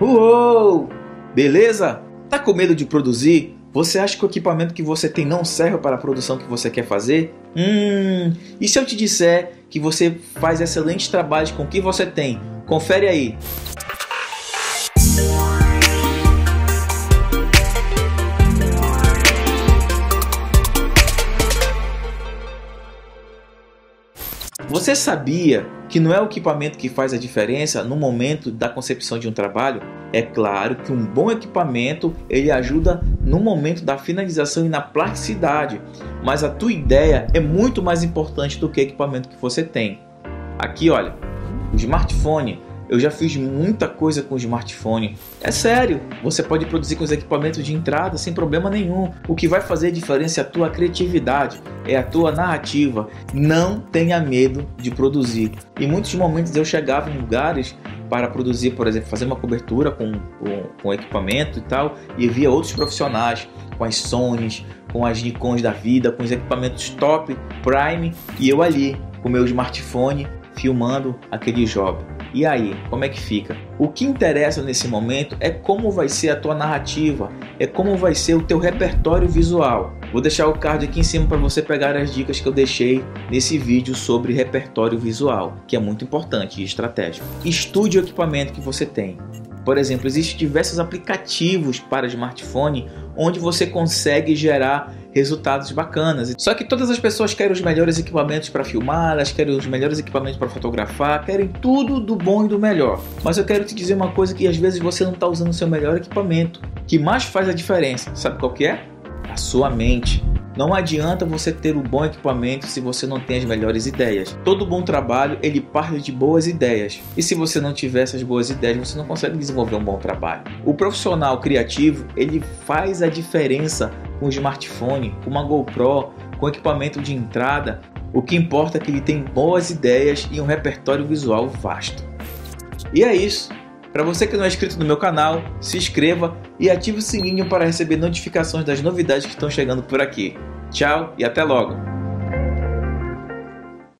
Uou! Beleza? Tá com medo de produzir? Você acha que o equipamento que você tem não serve para a produção que você quer fazer? Hum, e se eu te disser que você faz excelentes trabalhos com o que você tem? Confere aí. Você sabia que não é o equipamento que faz a diferença no momento da concepção de um trabalho? É claro que um bom equipamento ele ajuda no momento da finalização e na plasticidade, mas a tua ideia é muito mais importante do que o equipamento que você tem. Aqui, olha, o smartphone eu já fiz muita coisa com smartphone. É sério, você pode produzir com os equipamentos de entrada sem problema nenhum. O que vai fazer diferença é a tua criatividade, é a tua narrativa. Não tenha medo de produzir. Em muitos momentos eu chegava em lugares para produzir, por exemplo, fazer uma cobertura com, com, com equipamento e tal, e via outros profissionais com as Sonys, com as Nikons da vida, com os equipamentos top, Prime, e eu ali com meu smartphone filmando aquele job. E aí, como é que fica? O que interessa nesse momento é como vai ser a tua narrativa, é como vai ser o teu repertório visual. Vou deixar o card aqui em cima para você pegar as dicas que eu deixei nesse vídeo sobre repertório visual, que é muito importante e estratégico. Estude o equipamento que você tem. Por exemplo, existem diversos aplicativos para smartphone onde você consegue gerar resultados bacanas. Só que todas as pessoas querem os melhores equipamentos para filmar, elas querem os melhores equipamentos para fotografar, querem tudo do bom e do melhor. Mas eu quero te dizer uma coisa que às vezes você não está usando o seu melhor equipamento, que mais faz a diferença. Sabe qual que é? A sua mente. Não adianta você ter um bom equipamento se você não tem as melhores ideias. Todo bom trabalho ele parte de boas ideias. E se você não tiver essas boas ideias, você não consegue desenvolver um bom trabalho. O profissional criativo ele faz a diferença com smartphone, com uma GoPro, com equipamento de entrada. O que importa é que ele tem boas ideias e um repertório visual vasto. E é isso. Para você que não é inscrito no meu canal, se inscreva e ative o sininho para receber notificações das novidades que estão chegando por aqui. Tchau e até logo!